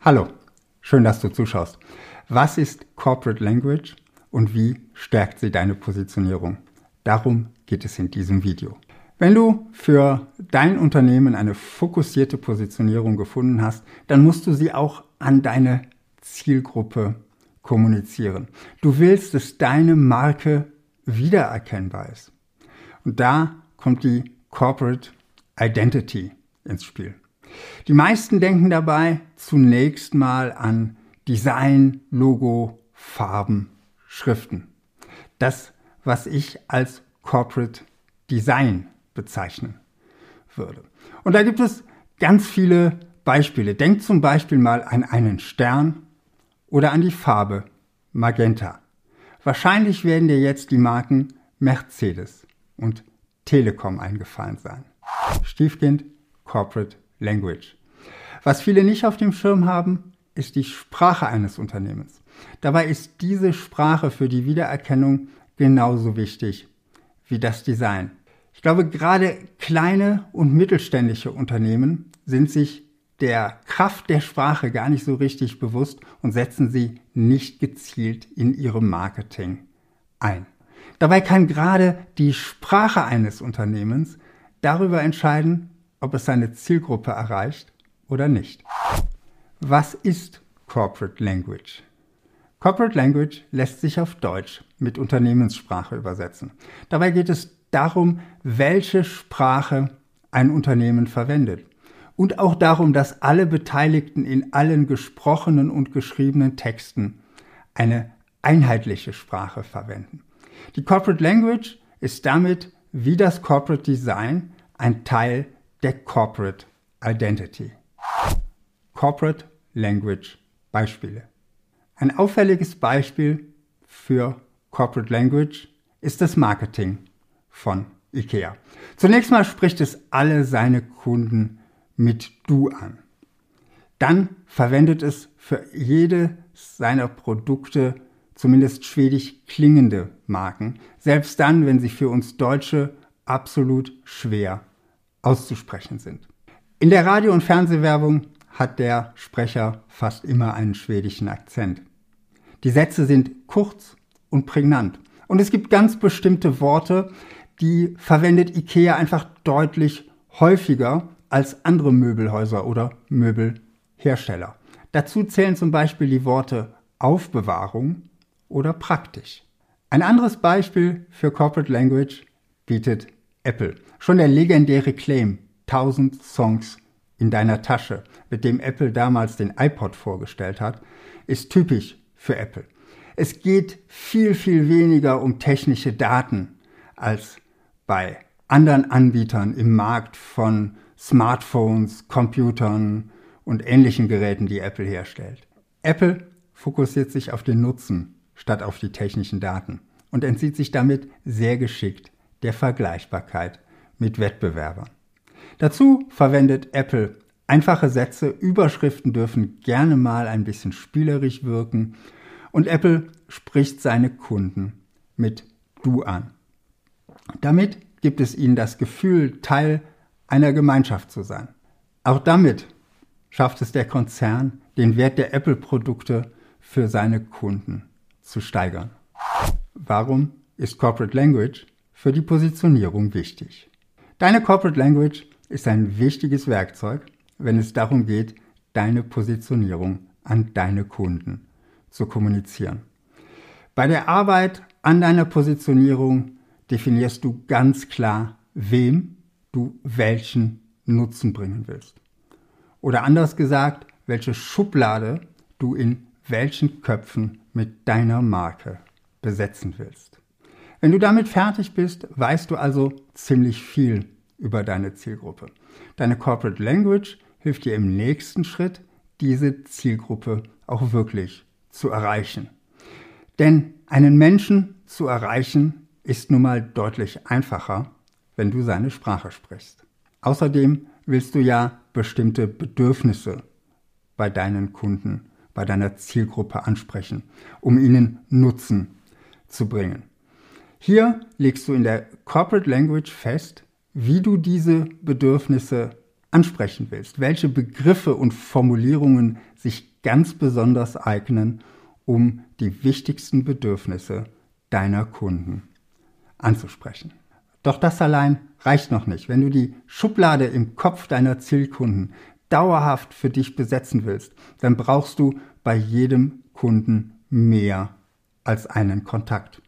Hallo, schön, dass du zuschaust. Was ist Corporate Language und wie stärkt sie deine Positionierung? Darum geht es in diesem Video. Wenn du für dein Unternehmen eine fokussierte Positionierung gefunden hast, dann musst du sie auch an deine Zielgruppe kommunizieren. Du willst, dass deine Marke wiedererkennbar ist. Und da kommt die Corporate Identity ins Spiel. Die meisten denken dabei zunächst mal an Design, Logo, Farben, Schriften. Das, was ich als Corporate Design bezeichnen würde. Und da gibt es ganz viele Beispiele. Denk zum Beispiel mal an einen Stern oder an die Farbe Magenta. Wahrscheinlich werden dir jetzt die Marken Mercedes und Telekom eingefallen sein. Stiefkind Corporate Language. Was viele nicht auf dem Schirm haben, ist die Sprache eines Unternehmens. Dabei ist diese Sprache für die Wiedererkennung genauso wichtig wie das Design. Ich glaube, gerade kleine und mittelständische Unternehmen sind sich der Kraft der Sprache gar nicht so richtig bewusst und setzen sie nicht gezielt in ihrem Marketing ein. Dabei kann gerade die Sprache eines Unternehmens darüber entscheiden, ob es seine Zielgruppe erreicht oder nicht. Was ist Corporate Language? Corporate Language lässt sich auf Deutsch mit Unternehmenssprache übersetzen. Dabei geht es darum, welche Sprache ein Unternehmen verwendet. Und auch darum, dass alle Beteiligten in allen gesprochenen und geschriebenen Texten eine einheitliche Sprache verwenden. Die Corporate Language ist damit wie das Corporate Design ein Teil der Corporate Identity. Corporate Language Beispiele. Ein auffälliges Beispiel für Corporate Language ist das Marketing von IKEA. Zunächst mal spricht es alle seine Kunden mit Du an. Dann verwendet es für jede seiner Produkte zumindest schwedisch klingende Marken, selbst dann, wenn sie für uns Deutsche absolut schwer auszusprechen sind. In der Radio- und Fernsehwerbung hat der Sprecher fast immer einen schwedischen Akzent. Die Sätze sind kurz und prägnant. Und es gibt ganz bestimmte Worte, die verwendet IKEA einfach deutlich häufiger als andere Möbelhäuser oder Möbelhersteller. Dazu zählen zum Beispiel die Worte Aufbewahrung oder praktisch. Ein anderes Beispiel für Corporate Language bietet Apple. Schon der legendäre Claim 1000 Songs in deiner Tasche, mit dem Apple damals den iPod vorgestellt hat, ist typisch für Apple. Es geht viel, viel weniger um technische Daten als bei anderen Anbietern im Markt von Smartphones, Computern und ähnlichen Geräten, die Apple herstellt. Apple fokussiert sich auf den Nutzen statt auf die technischen Daten und entzieht sich damit sehr geschickt der Vergleichbarkeit mit Wettbewerbern. Dazu verwendet Apple einfache Sätze, Überschriften dürfen gerne mal ein bisschen spielerisch wirken und Apple spricht seine Kunden mit Du an. Damit gibt es ihnen das Gefühl, Teil einer Gemeinschaft zu sein. Auch damit schafft es der Konzern, den Wert der Apple-Produkte für seine Kunden zu steigern. Warum ist Corporate Language für die Positionierung wichtig? Deine Corporate Language ist ein wichtiges Werkzeug, wenn es darum geht, deine Positionierung an deine Kunden zu kommunizieren. Bei der Arbeit an deiner Positionierung definierst du ganz klar, wem du welchen Nutzen bringen willst. Oder anders gesagt, welche Schublade du in welchen Köpfen mit deiner Marke besetzen willst. Wenn du damit fertig bist, weißt du also ziemlich viel über deine Zielgruppe. Deine Corporate Language hilft dir im nächsten Schritt, diese Zielgruppe auch wirklich zu erreichen. Denn einen Menschen zu erreichen ist nun mal deutlich einfacher, wenn du seine Sprache sprichst. Außerdem willst du ja bestimmte Bedürfnisse bei deinen Kunden, bei deiner Zielgruppe ansprechen, um ihnen Nutzen zu bringen. Hier legst du in der Corporate Language fest, wie du diese Bedürfnisse ansprechen willst, welche Begriffe und Formulierungen sich ganz besonders eignen, um die wichtigsten Bedürfnisse deiner Kunden anzusprechen. Doch das allein reicht noch nicht. Wenn du die Schublade im Kopf deiner Zielkunden dauerhaft für dich besetzen willst, dann brauchst du bei jedem Kunden mehr als einen Kontakt.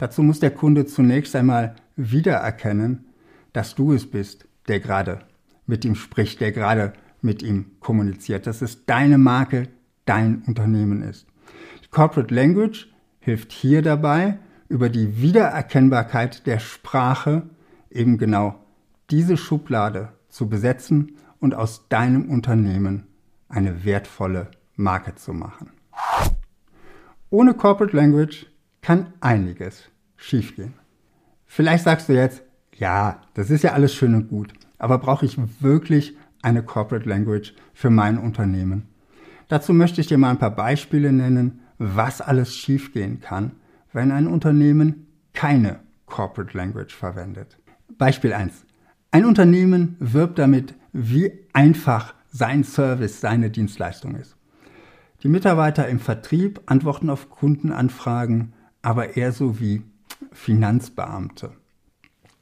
Dazu muss der Kunde zunächst einmal wiedererkennen, dass du es bist, der gerade mit ihm spricht, der gerade mit ihm kommuniziert, dass es deine Marke, dein Unternehmen ist. Die Corporate Language hilft hier dabei, über die Wiedererkennbarkeit der Sprache eben genau diese Schublade zu besetzen und aus deinem Unternehmen eine wertvolle Marke zu machen. Ohne Corporate Language kann einiges schiefgehen. Vielleicht sagst du jetzt, ja, das ist ja alles schön und gut, aber brauche ich wirklich eine Corporate Language für mein Unternehmen? Dazu möchte ich dir mal ein paar Beispiele nennen, was alles schiefgehen kann, wenn ein Unternehmen keine Corporate Language verwendet. Beispiel 1. Ein Unternehmen wirbt damit, wie einfach sein Service, seine Dienstleistung ist. Die Mitarbeiter im Vertrieb antworten auf Kundenanfragen, aber eher so wie Finanzbeamte.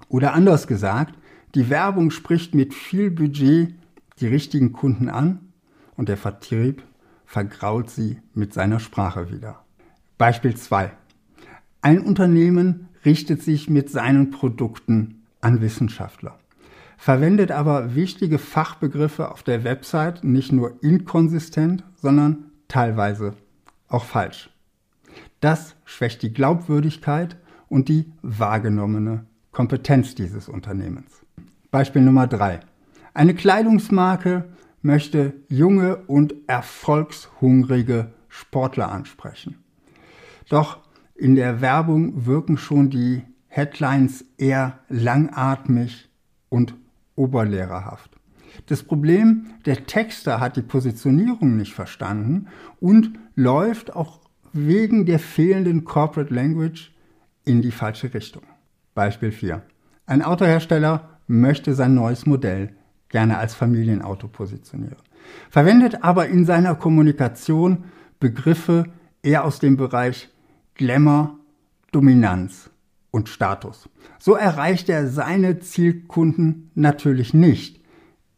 Oder anders gesagt, die Werbung spricht mit viel Budget die richtigen Kunden an und der Vertrieb vergrault sie mit seiner Sprache wieder. Beispiel 2. Ein Unternehmen richtet sich mit seinen Produkten an Wissenschaftler, verwendet aber wichtige Fachbegriffe auf der Website nicht nur inkonsistent, sondern teilweise auch falsch. Das schwächt die Glaubwürdigkeit und die wahrgenommene Kompetenz dieses Unternehmens. Beispiel Nummer drei: Eine Kleidungsmarke möchte junge und erfolgshungrige Sportler ansprechen. Doch in der Werbung wirken schon die Headlines eher langatmig und oberlehrerhaft. Das Problem, der Texter hat die Positionierung nicht verstanden und läuft auch wegen der fehlenden Corporate Language in die falsche Richtung. Beispiel 4. Ein Autohersteller möchte sein neues Modell gerne als Familienauto positionieren, verwendet aber in seiner Kommunikation Begriffe eher aus dem Bereich Glamour, Dominanz und Status. So erreicht er seine Zielkunden natürlich nicht,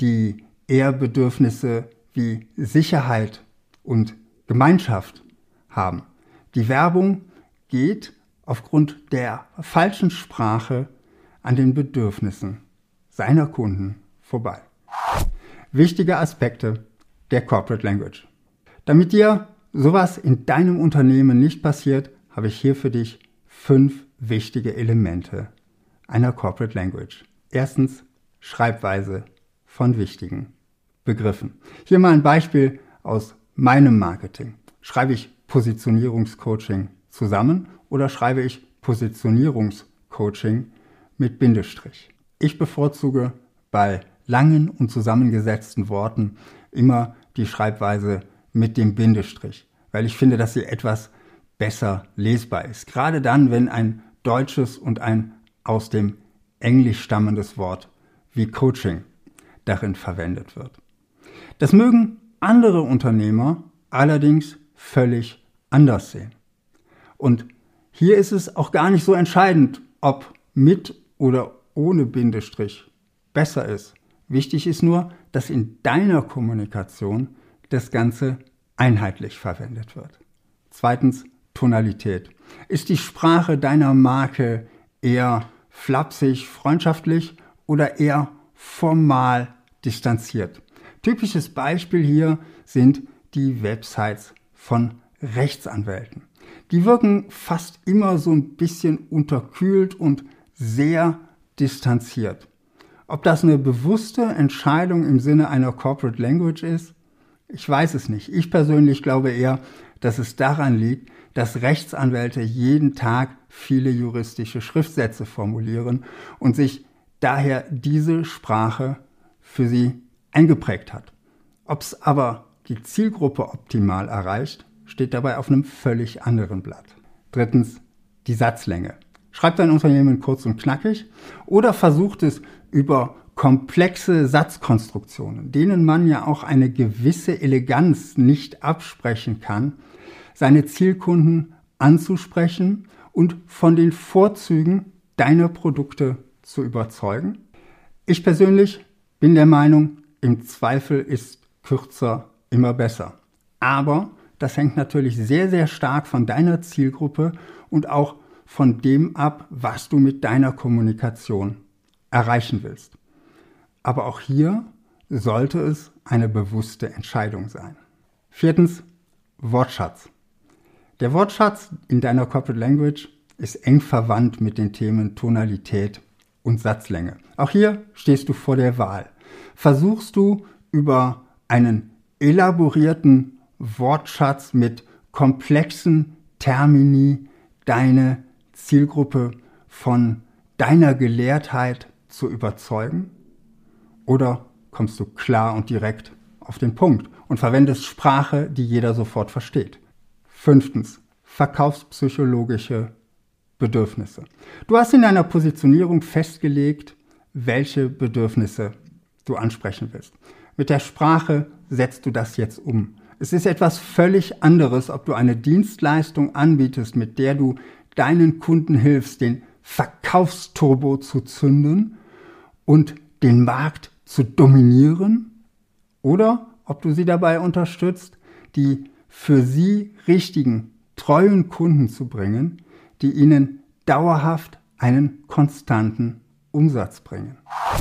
die eher Bedürfnisse wie Sicherheit und Gemeinschaft haben. Die Werbung geht aufgrund der falschen Sprache an den Bedürfnissen seiner Kunden vorbei. Wichtige Aspekte der Corporate Language. Damit dir sowas in deinem Unternehmen nicht passiert, habe ich hier für dich fünf wichtige Elemente einer Corporate Language. Erstens Schreibweise von wichtigen Begriffen. Hier mal ein Beispiel aus meinem Marketing. Schreibe ich Positionierungscoaching zusammen oder schreibe ich Positionierungscoaching mit Bindestrich? Ich bevorzuge bei langen und zusammengesetzten Worten immer die Schreibweise mit dem Bindestrich, weil ich finde, dass sie etwas besser lesbar ist. Gerade dann, wenn ein deutsches und ein aus dem Englisch stammendes Wort wie Coaching darin verwendet wird. Das mögen andere Unternehmer allerdings völlig anders sehen. Und hier ist es auch gar nicht so entscheidend, ob mit oder ohne Bindestrich besser ist. Wichtig ist nur, dass in deiner Kommunikation das Ganze einheitlich verwendet wird. Zweitens Tonalität. Ist die Sprache deiner Marke eher flapsig, freundschaftlich oder eher formal distanziert? Typisches Beispiel hier sind die Websites von Rechtsanwälten. Die wirken fast immer so ein bisschen unterkühlt und sehr distanziert. Ob das eine bewusste Entscheidung im Sinne einer Corporate Language ist, ich weiß es nicht. Ich persönlich glaube eher, dass es daran liegt, dass Rechtsanwälte jeden Tag viele juristische Schriftsätze formulieren und sich daher diese Sprache für sie eingeprägt hat. Ob es aber die Zielgruppe optimal erreicht, steht dabei auf einem völlig anderen Blatt. Drittens, die Satzlänge. Schreibt dein Unternehmen kurz und knackig oder versucht es über komplexe Satzkonstruktionen, denen man ja auch eine gewisse Eleganz nicht absprechen kann, seine Zielkunden anzusprechen und von den Vorzügen deiner Produkte zu überzeugen? Ich persönlich bin der Meinung, im Zweifel ist kürzer immer besser. Aber das hängt natürlich sehr, sehr stark von deiner Zielgruppe und auch von dem ab, was du mit deiner Kommunikation erreichen willst. Aber auch hier sollte es eine bewusste Entscheidung sein. Viertens, Wortschatz. Der Wortschatz in deiner Corporate Language ist eng verwandt mit den Themen Tonalität und Satzlänge. Auch hier stehst du vor der Wahl. Versuchst du über einen elaborierten Wortschatz mit komplexen Termini deine Zielgruppe von deiner Gelehrtheit zu überzeugen? Oder kommst du klar und direkt auf den Punkt und verwendest Sprache, die jeder sofort versteht? Fünftens, verkaufspsychologische Bedürfnisse. Du hast in deiner Positionierung festgelegt, welche Bedürfnisse du ansprechen willst. Mit der Sprache setzt du das jetzt um. Es ist etwas völlig anderes, ob du eine Dienstleistung anbietest, mit der du deinen Kunden hilfst, den Verkaufsturbo zu zünden und den Markt zu dominieren oder ob du sie dabei unterstützt, die für sie richtigen, treuen Kunden zu bringen, die ihnen dauerhaft einen konstanten Umsatz bringen.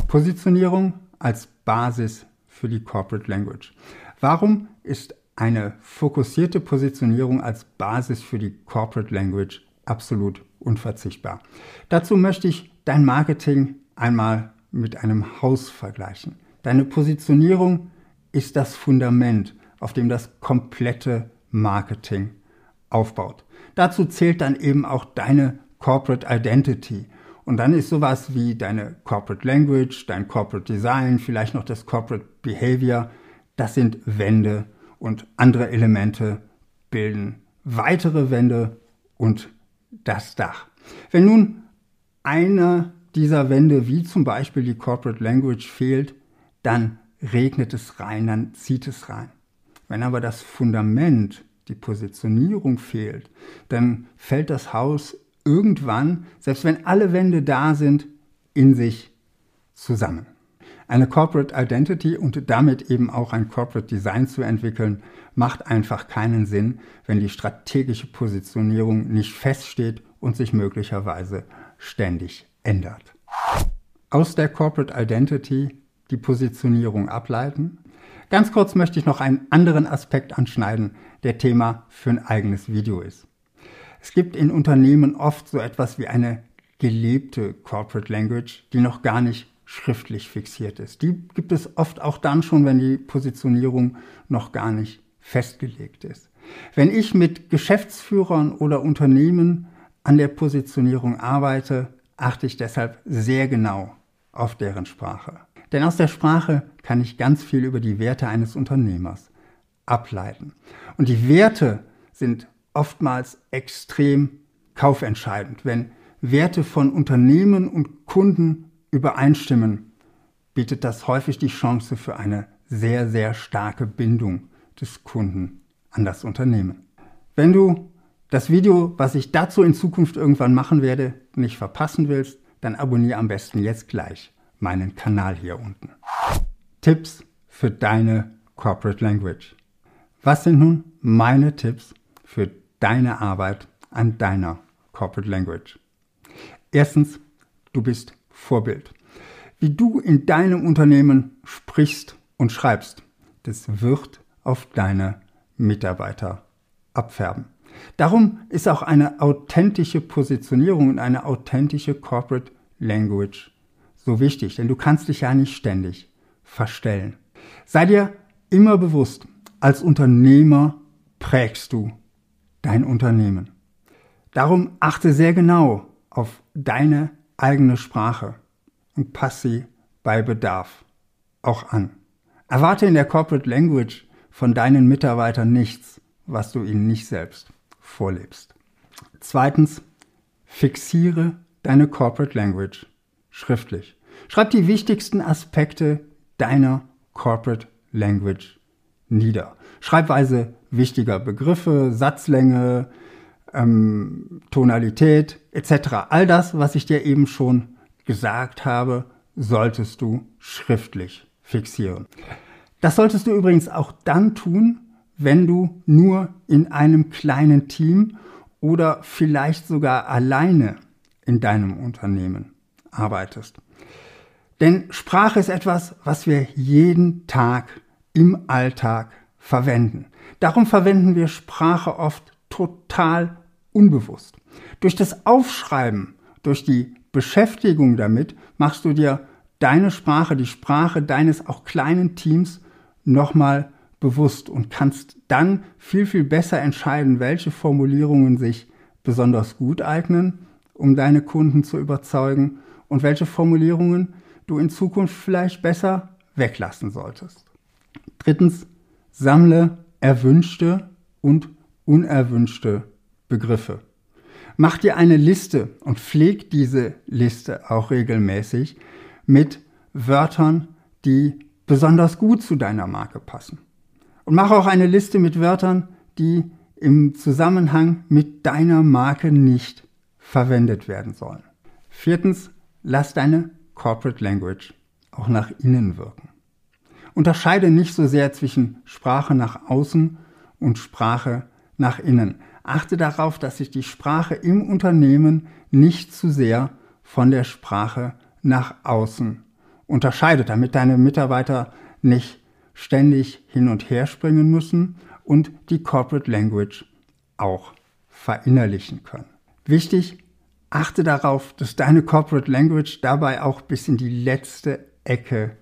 Positionierung als Basis für die Corporate Language. Warum ist eine fokussierte Positionierung als Basis für die Corporate Language absolut unverzichtbar? Dazu möchte ich dein Marketing einmal mit einem Haus vergleichen. Deine Positionierung ist das Fundament, auf dem das komplette Marketing aufbaut. Dazu zählt dann eben auch deine Corporate Identity. Und dann ist sowas wie deine Corporate Language, dein Corporate Design, vielleicht noch das Corporate Behavior, das sind Wände und andere Elemente bilden weitere Wände und das Dach. Wenn nun einer dieser Wände, wie zum Beispiel die Corporate Language, fehlt, dann regnet es rein, dann zieht es rein. Wenn aber das Fundament, die Positionierung fehlt, dann fällt das Haus irgendwann, selbst wenn alle Wände da sind, in sich zusammen. Eine Corporate Identity und damit eben auch ein Corporate Design zu entwickeln, macht einfach keinen Sinn, wenn die strategische Positionierung nicht feststeht und sich möglicherweise ständig ändert. Aus der Corporate Identity die Positionierung ableiten. Ganz kurz möchte ich noch einen anderen Aspekt anschneiden, der Thema für ein eigenes Video ist. Es gibt in Unternehmen oft so etwas wie eine gelebte Corporate Language, die noch gar nicht schriftlich fixiert ist. Die gibt es oft auch dann schon, wenn die Positionierung noch gar nicht festgelegt ist. Wenn ich mit Geschäftsführern oder Unternehmen an der Positionierung arbeite, achte ich deshalb sehr genau auf deren Sprache. Denn aus der Sprache kann ich ganz viel über die Werte eines Unternehmers ableiten. Und die Werte sind oftmals extrem kaufentscheidend. Wenn Werte von Unternehmen und Kunden übereinstimmen, bietet das häufig die Chance für eine sehr, sehr starke Bindung des Kunden an das Unternehmen. Wenn du das Video, was ich dazu in Zukunft irgendwann machen werde, nicht verpassen willst, dann abonniere am besten jetzt gleich meinen Kanal hier unten. Tipps für deine Corporate Language. Was sind nun meine Tipps für deine Arbeit an deiner Corporate Language? Erstens, du bist Vorbild. Wie du in deinem Unternehmen sprichst und schreibst, das wird auf deine Mitarbeiter abfärben. Darum ist auch eine authentische Positionierung und eine authentische Corporate Language so wichtig, denn du kannst dich ja nicht ständig verstellen. Sei dir immer bewusst, als Unternehmer prägst du dein Unternehmen. Darum achte sehr genau auf deine eigene Sprache und passe sie bei Bedarf auch an. Erwarte in der Corporate Language von deinen Mitarbeitern nichts, was du ihnen nicht selbst vorlebst. Zweitens, fixiere deine Corporate Language schriftlich. Schreib die wichtigsten Aspekte deiner Corporate Language nieder. Schreibweise wichtiger Begriffe, Satzlänge, ähm, Tonalität etc. All das, was ich dir eben schon gesagt habe, solltest du schriftlich fixieren. Das solltest du übrigens auch dann tun, wenn du nur in einem kleinen Team oder vielleicht sogar alleine in deinem Unternehmen arbeitest. Denn Sprache ist etwas, was wir jeden Tag im Alltag verwenden. Darum verwenden wir Sprache oft total unbewusst. Durch das Aufschreiben, durch die Beschäftigung damit, machst du dir deine Sprache, die Sprache deines auch kleinen Teams nochmal bewusst und kannst dann viel, viel besser entscheiden, welche Formulierungen sich besonders gut eignen, um deine Kunden zu überzeugen und welche Formulierungen du in Zukunft vielleicht besser weglassen solltest. Drittens, sammle erwünschte und unerwünschte Begriffe. Mach dir eine Liste und pfleg diese Liste auch regelmäßig mit Wörtern, die besonders gut zu deiner Marke passen. Und mach auch eine Liste mit Wörtern, die im Zusammenhang mit deiner Marke nicht verwendet werden sollen. Viertens, lass deine Corporate Language auch nach innen wirken. Unterscheide nicht so sehr zwischen Sprache nach außen und Sprache nach innen. Achte darauf, dass sich die Sprache im Unternehmen nicht zu sehr von der Sprache nach außen unterscheidet, damit deine Mitarbeiter nicht ständig hin und her springen müssen und die Corporate Language auch verinnerlichen können. Wichtig, achte darauf, dass deine Corporate Language dabei auch bis in die letzte Ecke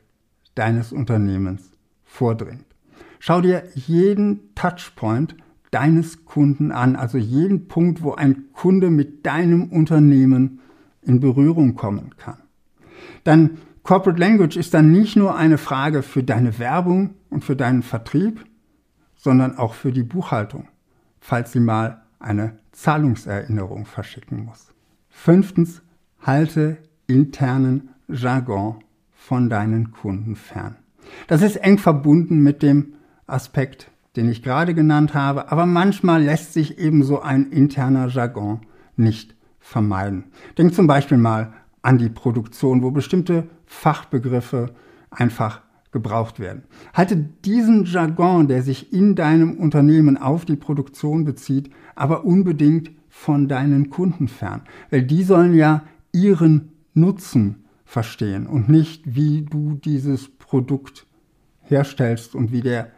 deines Unternehmens vordringt. Schau dir jeden Touchpoint deines Kunden an, also jeden Punkt, wo ein Kunde mit deinem Unternehmen in Berührung kommen kann. Dann Corporate Language ist dann nicht nur eine Frage für deine Werbung und für deinen Vertrieb, sondern auch für die Buchhaltung, falls sie mal eine Zahlungserinnerung verschicken muss. Fünftens, halte internen Jargon von deinen Kunden fern. Das ist eng verbunden mit dem Aspekt, den ich gerade genannt habe, aber manchmal lässt sich eben so ein interner Jargon nicht vermeiden. Denk zum Beispiel mal an die Produktion, wo bestimmte Fachbegriffe einfach gebraucht werden. Halte diesen Jargon, der sich in deinem Unternehmen auf die Produktion bezieht, aber unbedingt von deinen Kunden fern, weil die sollen ja ihren Nutzen verstehen und nicht, wie du dieses Produkt herstellst und wie der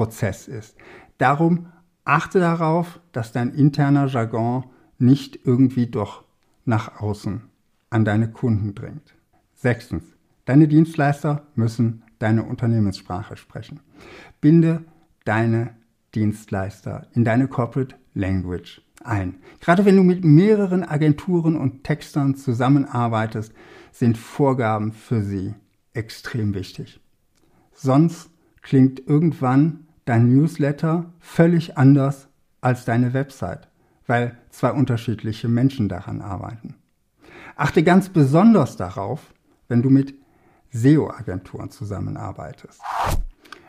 Herstellungsprozess ist. Darum achte darauf, dass dein interner Jargon nicht irgendwie doch nach außen an deine Kunden dringt. Sechstens, deine Dienstleister müssen deine Unternehmenssprache sprechen. Binde deine Dienstleister in deine Corporate Language ein. Gerade wenn du mit mehreren Agenturen und Textern zusammenarbeitest, sind Vorgaben für sie extrem wichtig. Sonst klingt irgendwann dein Newsletter völlig anders als deine Website weil zwei unterschiedliche Menschen daran arbeiten. Achte ganz besonders darauf, wenn du mit SEO-Agenturen zusammenarbeitest.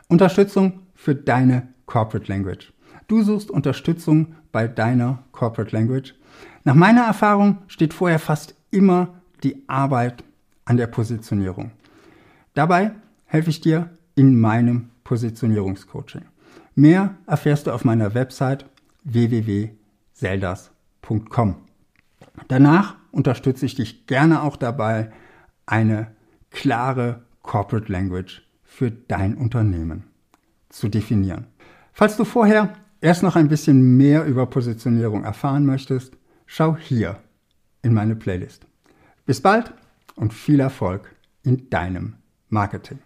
Unterstützung für deine Corporate Language. Du suchst Unterstützung bei deiner Corporate Language. Nach meiner Erfahrung steht vorher fast immer die Arbeit an der Positionierung. Dabei helfe ich dir in meinem Positionierungscoaching. Mehr erfährst du auf meiner Website www zeldas.com. Danach unterstütze ich dich gerne auch dabei, eine klare Corporate Language für dein Unternehmen zu definieren. Falls du vorher erst noch ein bisschen mehr über Positionierung erfahren möchtest, schau hier in meine Playlist. Bis bald und viel Erfolg in deinem Marketing.